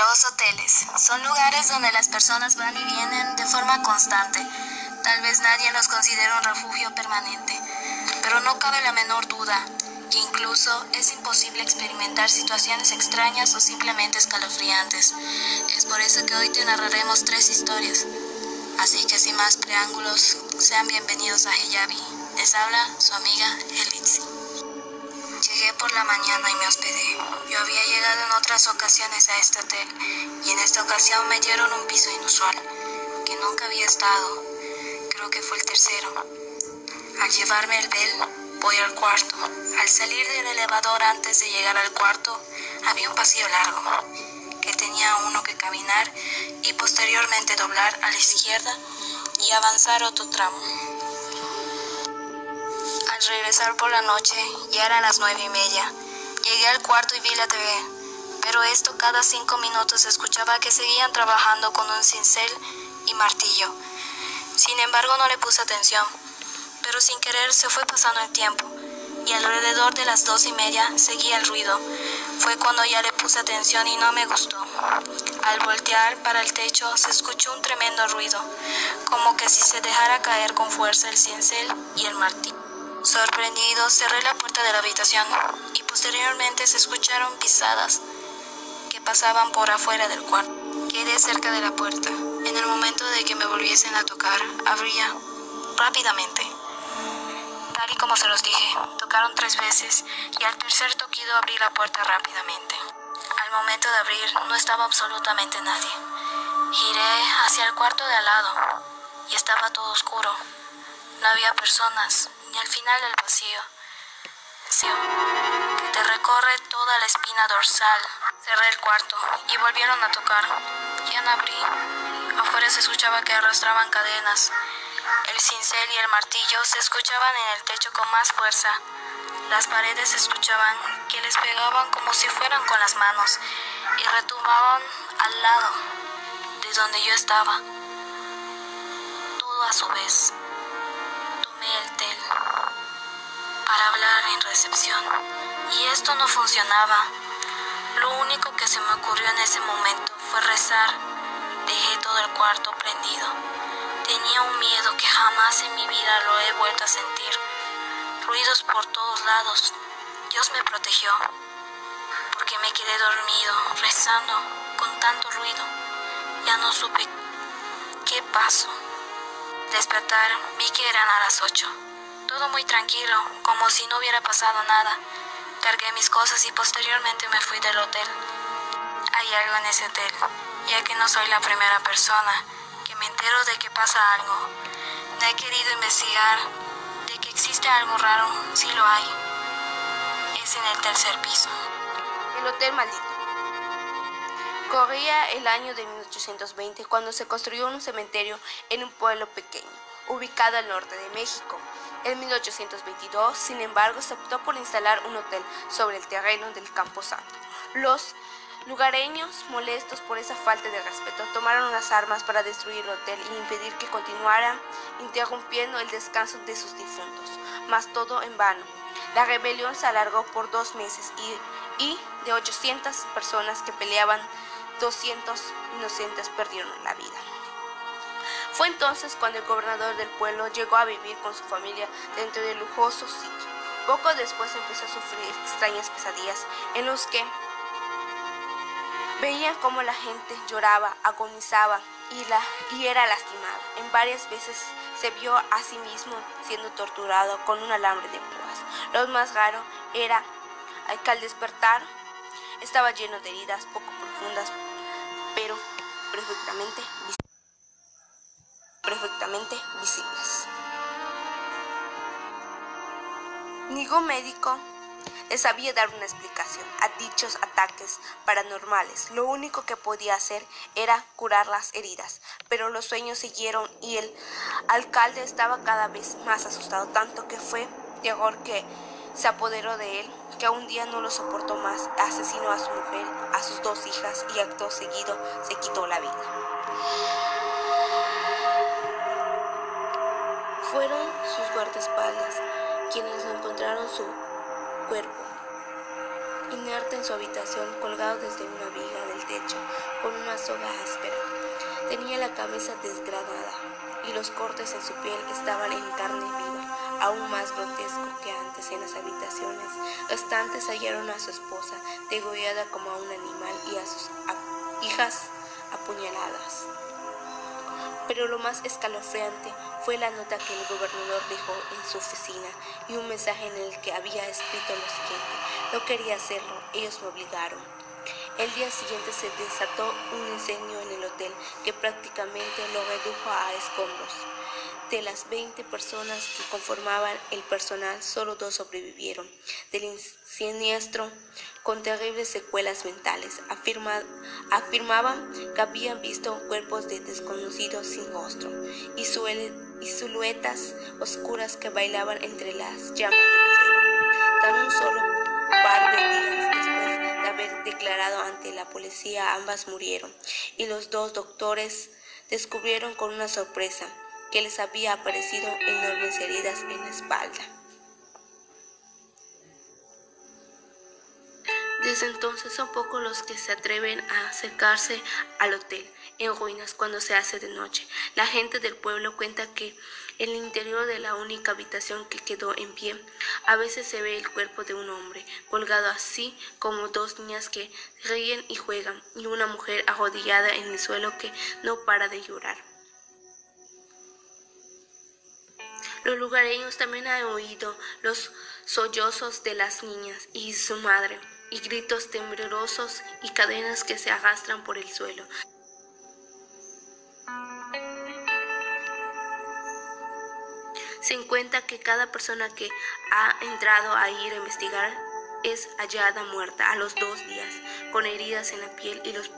Los hoteles son lugares donde las personas van y vienen de forma constante. Tal vez nadie los considere un refugio permanente, pero no cabe la menor duda que incluso es imposible experimentar situaciones extrañas o simplemente escalofriantes. Es por eso que hoy te narraremos tres historias. Así que sin más preámbulos, sean bienvenidos a Heyabi. Les habla su amiga Elitzi. Por la mañana y me hospedé. Yo había llegado en otras ocasiones a este hotel y en esta ocasión me dieron un piso inusual, que nunca había estado. Creo que fue el tercero. Al llevarme el bel, voy al cuarto. Al salir del elevador antes de llegar al cuarto, había un pasillo largo, que tenía uno que caminar y posteriormente doblar a la izquierda y avanzar otro tramo. Al regresar por la noche, ya eran las nueve y media. Llegué al cuarto y vi la TV, pero esto cada cinco minutos escuchaba que seguían trabajando con un cincel y martillo. Sin embargo, no le puse atención, pero sin querer se fue pasando el tiempo y alrededor de las dos y media seguía el ruido. Fue cuando ya le puse atención y no me gustó. Al voltear para el techo se escuchó un tremendo ruido, como que si se dejara caer con fuerza el cincel y el martillo. Sorprendido, cerré la puerta de la habitación y posteriormente se escucharon pisadas que pasaban por afuera del cuarto. Quedé cerca de la puerta. En el momento de que me volviesen a tocar, abría rápidamente. Tal y como se los dije, tocaron tres veces y al tercer toquido abrí la puerta rápidamente. Al momento de abrir no estaba absolutamente nadie. Giré hacia el cuarto de al lado y estaba todo oscuro. No había personas, ni al final del pasillo. Que te recorre toda la espina dorsal. Cerré el cuarto y volvieron a tocar. Ya no abrí. Afuera se escuchaba que arrastraban cadenas. El cincel y el martillo se escuchaban en el techo con más fuerza. Las paredes se escuchaban que les pegaban como si fueran con las manos y retumbaban al lado de donde yo estaba. Todo a su vez el tel para hablar en recepción y esto no funcionaba. Lo único que se me ocurrió en ese momento fue rezar. Dejé todo el cuarto prendido. Tenía un miedo que jamás en mi vida lo he vuelto a sentir. Ruidos por todos lados. Dios me protegió porque me quedé dormido, rezando con tanto ruido. Ya no supe qué pasó despertar vi que eran a las 8. Todo muy tranquilo, como si no hubiera pasado nada. Cargué mis cosas y posteriormente me fui del hotel. Hay algo en ese hotel, ya que no soy la primera persona que me entero de que pasa algo. No he querido investigar de que existe algo raro, si lo hay. Es en el tercer piso. El Hotel Maldito. Corría el año de 1820 cuando se construyó un cementerio en un pueblo pequeño, ubicado al norte de México. En 1822, sin embargo, se optó por instalar un hotel sobre el terreno del Campo Santo. Los lugareños, molestos por esa falta de respeto, tomaron las armas para destruir el hotel y impedir que continuara interrumpiendo el descanso de sus difuntos, mas todo en vano. La rebelión se alargó por dos meses y, y de 800 personas que peleaban 200 inocentes perdieron la vida. Fue entonces cuando el gobernador del pueblo llegó a vivir con su familia dentro del lujoso sitio. Poco después empezó a sufrir extrañas pesadillas en los que veía cómo la gente lloraba, agonizaba y, la, y era lastimada. En varias veces se vio a sí mismo siendo torturado con un alambre de púas. Lo más raro era que al despertar estaba lleno de heridas poco profundas pero perfectamente, perfectamente visibles. Ningún médico sabía dar una explicación a dichos ataques paranormales. Lo único que podía hacer era curar las heridas, pero los sueños siguieron y el alcalde estaba cada vez más asustado, tanto que fue terror que se apoderó de él, que un día no lo soportó más, asesinó a su mujer, a sus dos hijas y acto seguido se quitó la vida. Fueron sus guardaespaldas quienes encontraron su cuerpo inerte en su habitación, colgado desde una viga del techo, con una soga áspera. Tenía la cabeza desgradada y los cortes en su piel estaban en carne viva, aún más grotesco que antes en las habitaciones. Restantes hallaron a su esposa degollada como a un animal y a sus hijas apuñaladas. Pero lo más escalofriante fue la nota que el gobernador dejó en su oficina y un mensaje en el que había escrito lo siguiente. No quería hacerlo, ellos me obligaron. El día siguiente se desató un incendio en el que prácticamente lo redujo a escombros. De las 20 personas que conformaban el personal, solo dos sobrevivieron del siniestro con terribles secuelas mentales. afirmaban que habían visto cuerpos de desconocidos sin rostro y, siluetas oscuras que bailaban entre las llamas del fuego. Tan un solo par de declarado ante la policía, ambas murieron y los dos doctores descubrieron con una sorpresa que les había aparecido enormes heridas en la espalda. Desde entonces son pocos los que se atreven a acercarse al hotel en ruinas cuando se hace de noche. La gente del pueblo cuenta que en el interior de la única habitación que quedó en pie, a veces se ve el cuerpo de un hombre colgado así como dos niñas que ríen y juegan y una mujer arrodillada en el suelo que no para de llorar. Los lugareños también han oído los sollozos de las niñas y su madre, y gritos temblorosos y cadenas que se arrastran por el suelo. Se encuentra que cada persona que ha entrado a ir a investigar es hallada muerta a los dos días, con heridas en la piel y los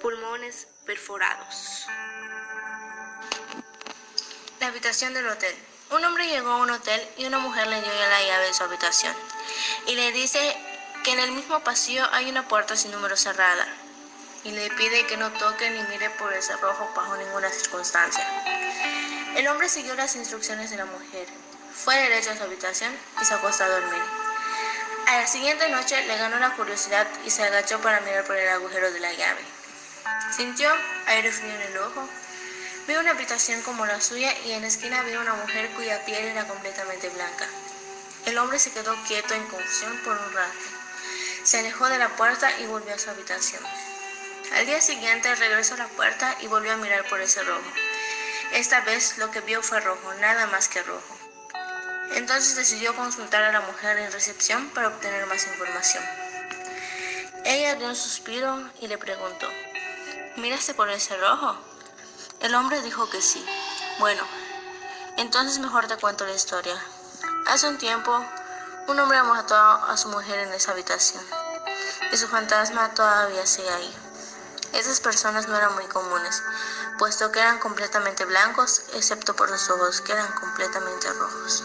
pulmones perforados. La habitación del hotel. Un hombre llegó a un hotel y una mujer le dio la llave de su habitación y le dice que en el mismo pasillo hay una puerta sin número cerrada y le pide que no toque ni mire por el cerrojo bajo ninguna circunstancia. El hombre siguió las instrucciones de la mujer, fue derecho a su habitación y se acostó a dormir. A la siguiente noche le ganó la curiosidad y se agachó para mirar por el agujero de la llave. Sintió aire frío en el ojo Vio una habitación como la suya y en la esquina vio una mujer cuya piel era completamente blanca. El hombre se quedó quieto en confusión por un rato. Se alejó de la puerta y volvió a su habitación. Al día siguiente regresó a la puerta y volvió a mirar por ese rojo. Esta vez lo que vio fue rojo, nada más que rojo. Entonces decidió consultar a la mujer en recepción para obtener más información. Ella dio un suspiro y le preguntó, ¿miraste por ese rojo? El hombre dijo que sí. Bueno, entonces mejor te cuento la historia. Hace un tiempo, un hombre mató a su mujer en esa habitación y su fantasma todavía sigue ahí. Esas personas no eran muy comunes, puesto que eran completamente blancos, excepto por sus ojos que eran completamente rojos.